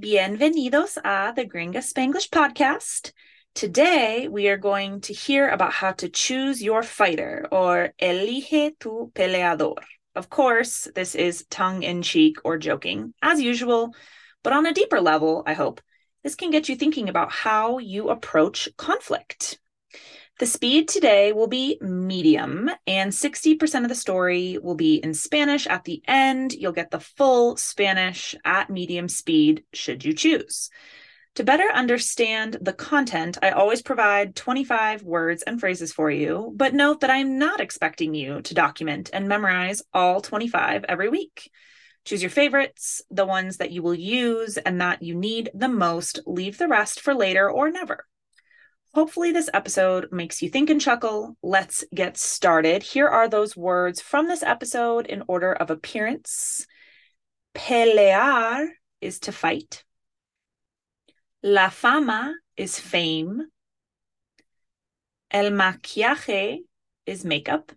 bienvenidos a the Gringa Spanglish podcast. Today, we are going to hear about how to choose your fighter or elige tu peleador. Of course, this is tongue in cheek or joking, as usual, but on a deeper level, I hope, this can get you thinking about how you approach conflict. The speed today will be medium, and 60% of the story will be in Spanish. At the end, you'll get the full Spanish at medium speed, should you choose. To better understand the content, I always provide 25 words and phrases for you, but note that I'm not expecting you to document and memorize all 25 every week. Choose your favorites, the ones that you will use and that you need the most. Leave the rest for later or never. Hopefully, this episode makes you think and chuckle. Let's get started. Here are those words from this episode in order of appearance. Pelear is to fight. La fama is fame. El maquillaje is makeup.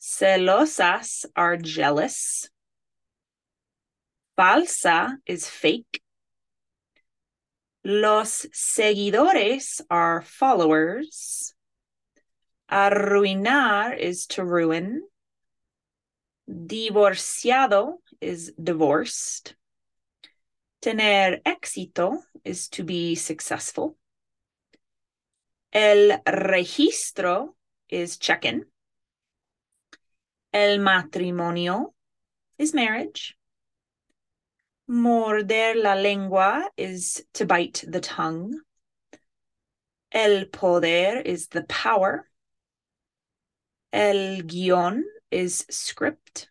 Celosas are jealous. Falsa is fake. Los seguidores are followers. Arruinar is to ruin. Divorciado is divorced. Tener éxito is to be successful. El registro is check-in. El matrimonio is marriage. Morder la lengua is to bite the tongue. El poder is the power. El guión is script.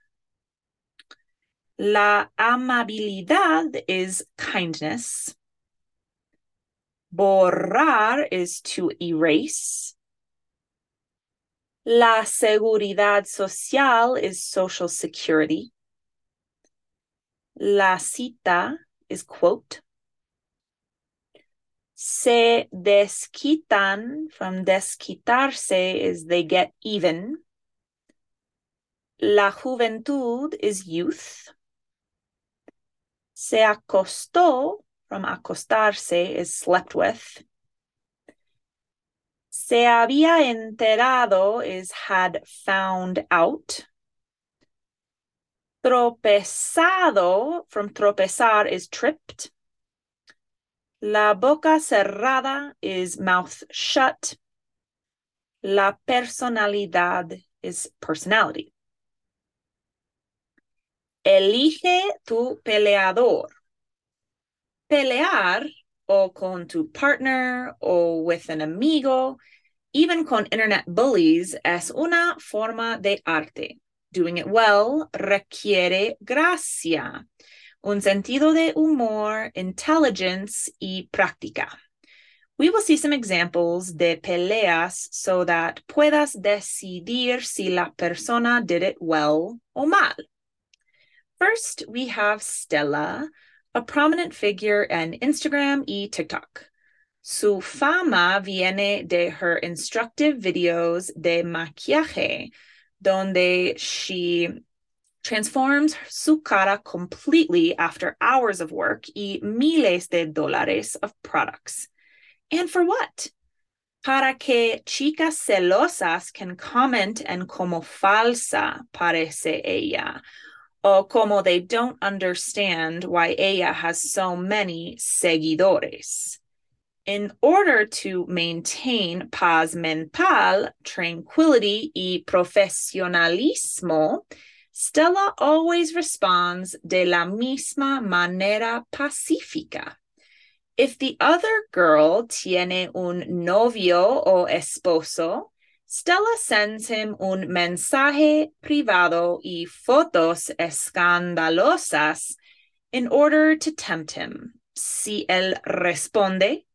La amabilidad is kindness. Borrar is to erase. La seguridad social is social security. La cita is quote. Se desquitan from desquitarse is they get even. La juventud is youth. Se acostó from acostarse is slept with. Se había enterado is had found out. Tropezado from tropezar is tripped. La boca cerrada is mouth shut. La personalidad is personality. Elige tu peleador. Pelear o con tu partner o with an amigo, even con internet bullies, es una forma de arte. Doing it well requiere gracia, un sentido de humor, intelligence y práctica. We will see some examples de peleas so that puedas decidir si la persona did it well o mal. First, we have Stella, a prominent figure in Instagram y TikTok. Su fama viene de her instructive videos de maquillaje, donde she transforms su cara completely after hours of work y miles de dólares of products. And for what? Para que chicas celosas can comment and como falsa parece ella, or como they don't understand why ella has so many seguidores. In order to maintain paz mental, tranquility y profesionalismo, Stella always responds de la misma manera pacífica. If the other girl tiene un novio o esposo, Stella sends him un mensaje privado y fotos escandalosas in order to tempt him. Si él responde,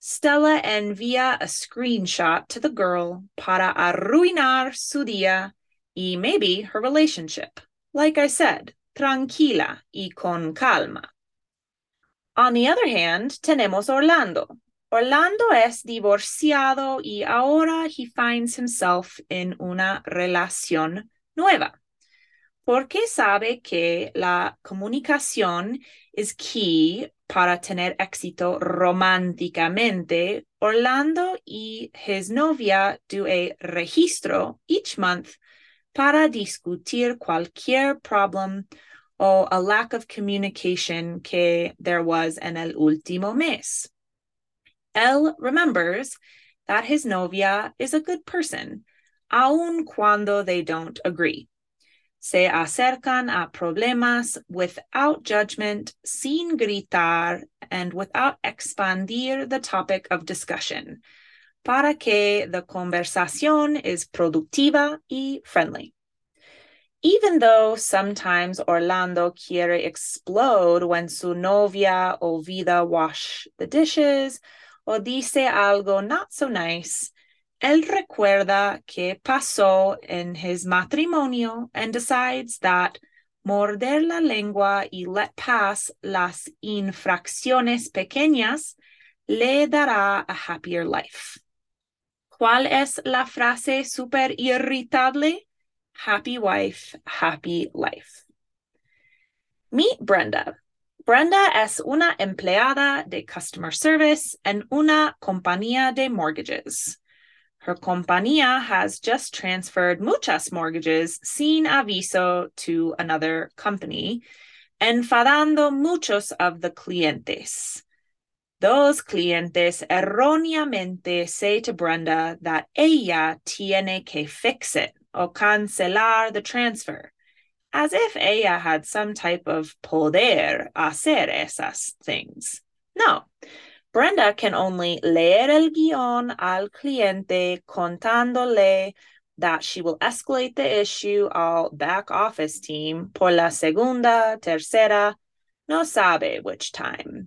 Stella envía a screenshot to the girl para arruinar su día y maybe her relationship. Like I said, tranquila y con calma. On the other hand, tenemos Orlando. Orlando es divorciado y ahora he finds himself in una relación nueva. porque sabe que la comunicación is key para tener éxito románticamente, Orlando y his novia do a registro each month para discutir cualquier problem o a lack of communication que there was en el último mes. Él remembers that his novia is a good person, aun cuando they don't agree. Se acercan a problemas without judgment, sin gritar, and without expandir the topic of discussion, para que the conversación is productiva y friendly. Even though sometimes Orlando quiere explode when su novia olvida wash the dishes o dice algo not so nice, él recuerda que pasó en his matrimonio and decides that morder la lengua y let pass las infracciones pequeñas le dará a happier life. ¿Cuál es la frase súper irritable? Happy wife, happy life. Meet Brenda. Brenda es una empleada de customer service en una compañía de mortgages. Her compañía has just transferred muchas mortgages sin aviso to another company, enfadando muchos of the clientes. Those clientes erróneamente say to Brenda that ella tiene que fix it o cancelar the transfer, as if ella had some type of poder hacer esas things. No, Brenda can only leer el guión al cliente contándole that she will escalate the issue al back office team por la segunda, tercera, no sabe which time.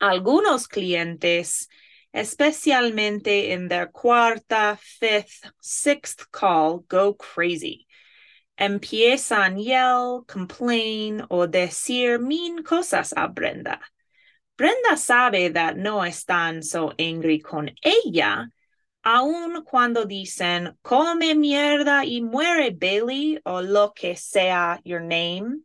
Algunos clientes, especialmente in their cuarta, fifth, sixth call, go crazy. Empiezan yell, complain o decir mean cosas a Brenda. Brenda sabe that no están so angry con ella, aun cuando dicen come mierda y muere Bailey o lo que sea your name.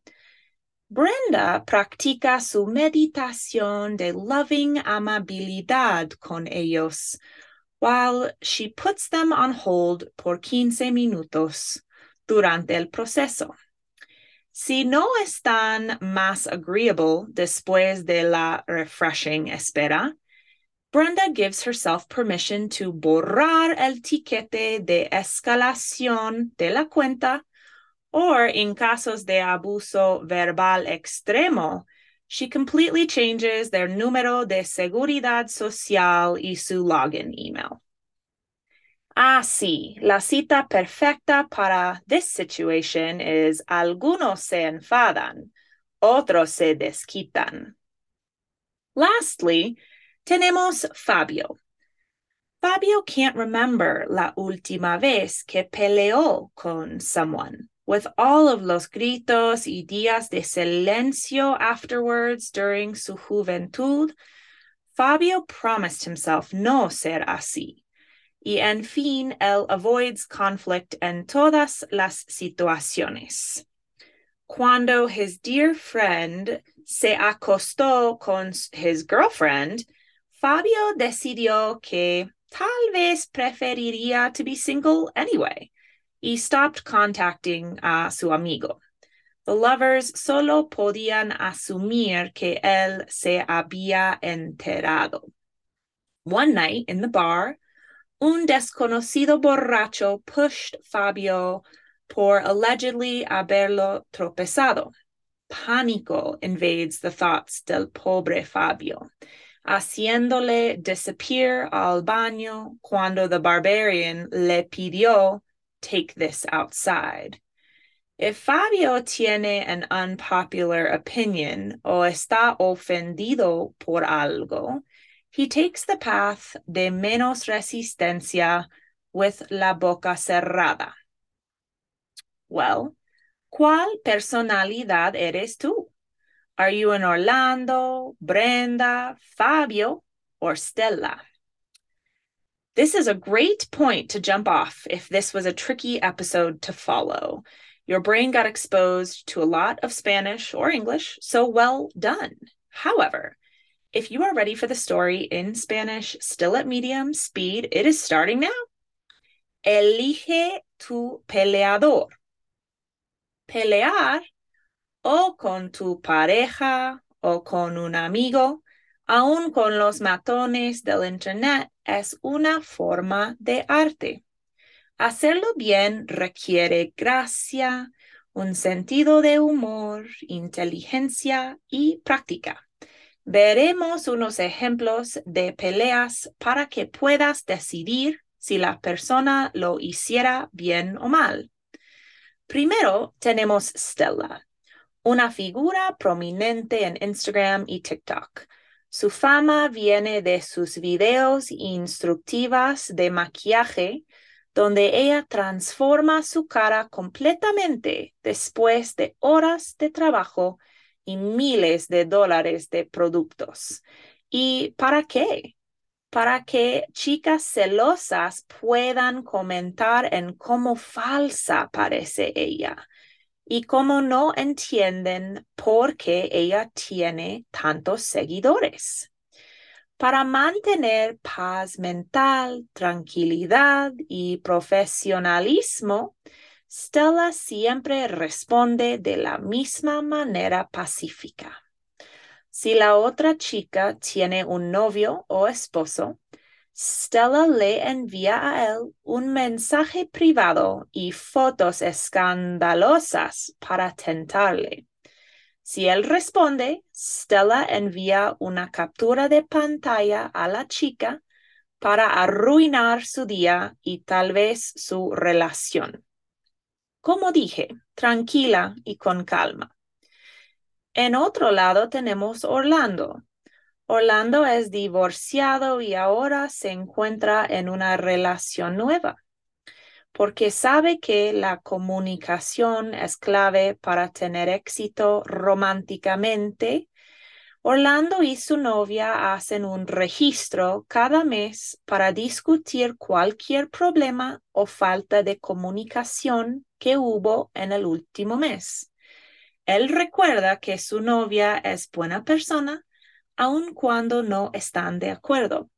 Brenda practica su meditación de loving amabilidad con ellos while she puts them on hold por 15 minutos durante el proceso. Si no están más agreeable después de la refreshing espera, Brenda gives herself permission to borrar el tiquete de escalación de la cuenta, or in casos de abuso verbal extremo, she completely changes their número de seguridad social y su login email. Ah, sí, la cita perfecta para this situation is algunos se enfadan, otros se desquitan. Lastly, tenemos Fabio. Fabio can't remember la última vez que peleó con someone. With all of los gritos y días de silencio afterwards during su juventud, Fabio promised himself no ser así. Y en fin, él avoids conflict en todas las situaciones. Cuando his dear friend se acostó con his girlfriend, Fabio decidió que tal vez preferiría to be single anyway y stopped contacting a su amigo. The lovers solo podían asumir que él se había enterado. One night in the bar, un desconocido borracho pushed Fabio por allegedly haberlo tropezado. Pánico invades the thoughts del pobre Fabio, haciéndole disappear al baño cuando the barbarian le pidió, take this outside. If Fabio tiene an unpopular opinion o está ofendido por algo, he takes the path de menos resistencia with la boca cerrada. Well, ¿cuál personalidad eres tú? Are you an Orlando, Brenda, Fabio, or Stella? This is a great point to jump off if this was a tricky episode to follow. Your brain got exposed to a lot of Spanish or English, so well done. However, if you are ready for the story in Spanish, still at medium speed, it is starting now. Elige tu peleador. Pelear o con tu pareja o con un amigo, aun con los matones del Internet, es una forma de arte. Hacerlo bien requiere gracia, un sentido de humor, inteligencia y práctica. Veremos unos ejemplos de peleas para que puedas decidir si la persona lo hiciera bien o mal. Primero tenemos Stella, una figura prominente en Instagram y TikTok. Su fama viene de sus videos instructivas de maquillaje donde ella transforma su cara completamente después de horas de trabajo y miles de dólares de productos. ¿Y para qué? Para que chicas celosas puedan comentar en cómo falsa parece ella y cómo no entienden por qué ella tiene tantos seguidores para mantener paz mental, tranquilidad y profesionalismo, Stella siempre responde de la misma manera pacífica. Si la otra chica tiene un novio o esposo, Stella le envía a él un mensaje privado y fotos escandalosas para tentarle. Si él responde, Stella envía una captura de pantalla a la chica para arruinar su día y tal vez su relación. Como dije, tranquila y con calma. En otro lado tenemos Orlando. Orlando es divorciado y ahora se encuentra en una relación nueva porque sabe que la comunicación es clave para tener éxito románticamente. Orlando y su novia hacen un registro cada mes para discutir cualquier problema o falta de comunicación que hubo en el último mes. Él recuerda que su novia es buena persona, aun cuando no están de acuerdo.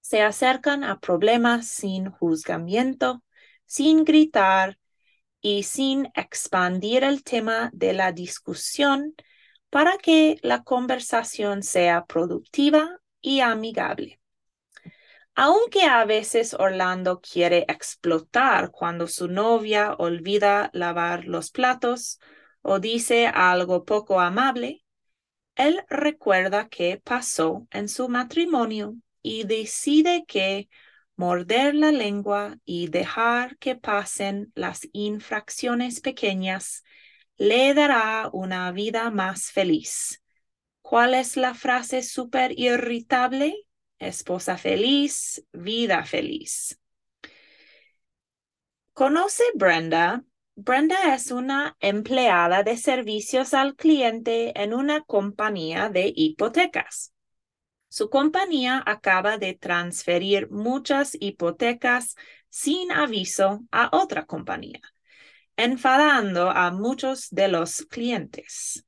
Se acercan a problemas sin juzgamiento, sin gritar y sin expandir el tema de la discusión para que la conversación sea productiva y amigable. Aunque a veces Orlando quiere explotar cuando su novia olvida lavar los platos o dice algo poco amable, él recuerda qué pasó en su matrimonio y decide que morder la lengua y dejar que pasen las infracciones pequeñas le dará una vida más feliz. ¿Cuál es la frase súper irritable? Esposa feliz, vida feliz. ¿Conoce Brenda? Brenda es una empleada de servicios al cliente en una compañía de hipotecas. Su compañía acaba de transferir muchas hipotecas sin aviso a otra compañía, enfadando a muchos de los clientes.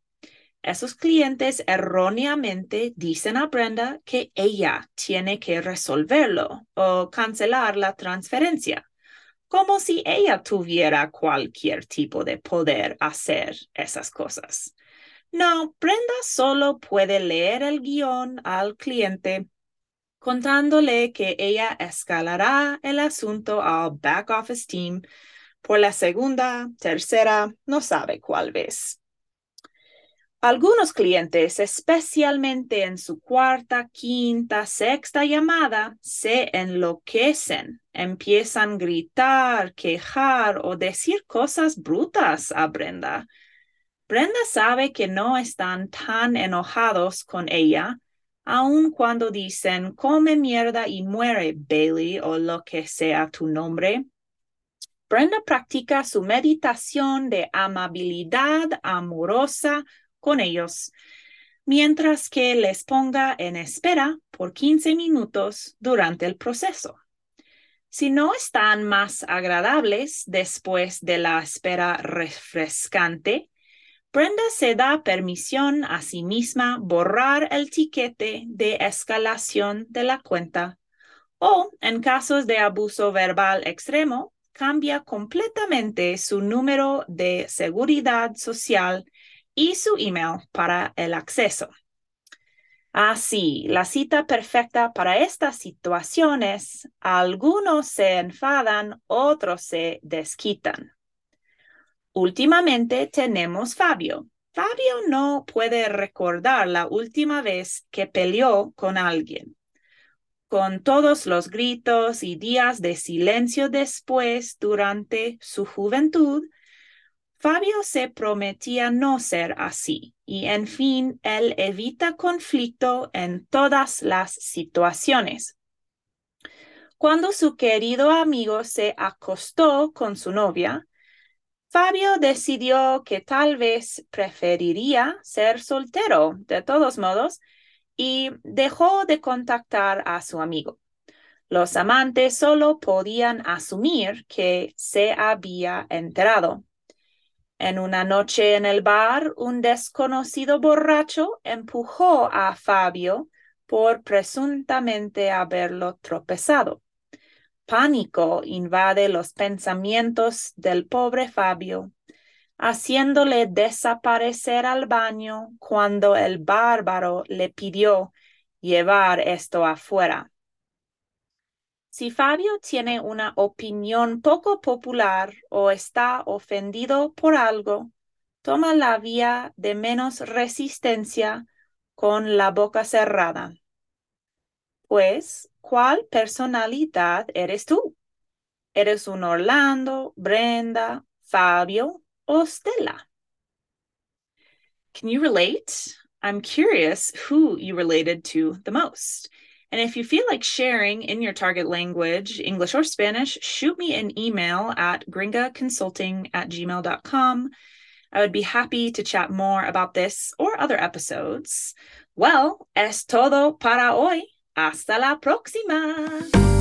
Esos clientes erróneamente dicen a Brenda que ella tiene que resolverlo o cancelar la transferencia, como si ella tuviera cualquier tipo de poder hacer esas cosas. No, Brenda solo puede leer el guion al cliente contándole que ella escalará el asunto al back office team por la segunda, tercera, no sabe cuál vez. Algunos clientes, especialmente en su cuarta, quinta, sexta llamada, se enloquecen, empiezan a gritar, quejar o decir cosas brutas a Brenda Brenda sabe que no están tan enojados con ella, aun cuando dicen come mierda y muere Bailey o lo que sea tu nombre. Brenda practica su meditación de amabilidad amorosa con ellos, mientras que les ponga en espera por 15 minutos durante el proceso. Si no están más agradables después de la espera refrescante, Brenda se da permisión a sí misma borrar el tiquete de escalación de la cuenta o, en casos de abuso verbal extremo, cambia completamente su número de seguridad social y su email para el acceso. Así, la cita perfecta para estas situaciones, algunos se enfadan, otros se desquitan. Últimamente tenemos Fabio. Fabio no puede recordar la última vez que peleó con alguien. Con todos los gritos y días de silencio después durante su juventud, Fabio se prometía no ser así y en fin, él evita conflicto en todas las situaciones. Cuando su querido amigo se acostó con su novia, Fabio decidió que tal vez preferiría ser soltero de todos modos y dejó de contactar a su amigo. Los amantes solo podían asumir que se había enterado. En una noche en el bar, un desconocido borracho empujó a Fabio por presuntamente haberlo tropezado. Pánico invade los pensamientos del pobre Fabio, haciéndole desaparecer al baño cuando el bárbaro le pidió llevar esto afuera. Si Fabio tiene una opinión poco popular o está ofendido por algo, toma la vía de menos resistencia con la boca cerrada. Pues, ¿cuál personalidad eres tú? ¿Eres un Orlando, Brenda, Fabio o Stella? Can you relate? I'm curious who you related to the most. And if you feel like sharing in your target language, English or Spanish, shoot me an email at gringaconsulting at gmail.com. I would be happy to chat more about this or other episodes. Well, es todo para hoy. Hasta la próxima.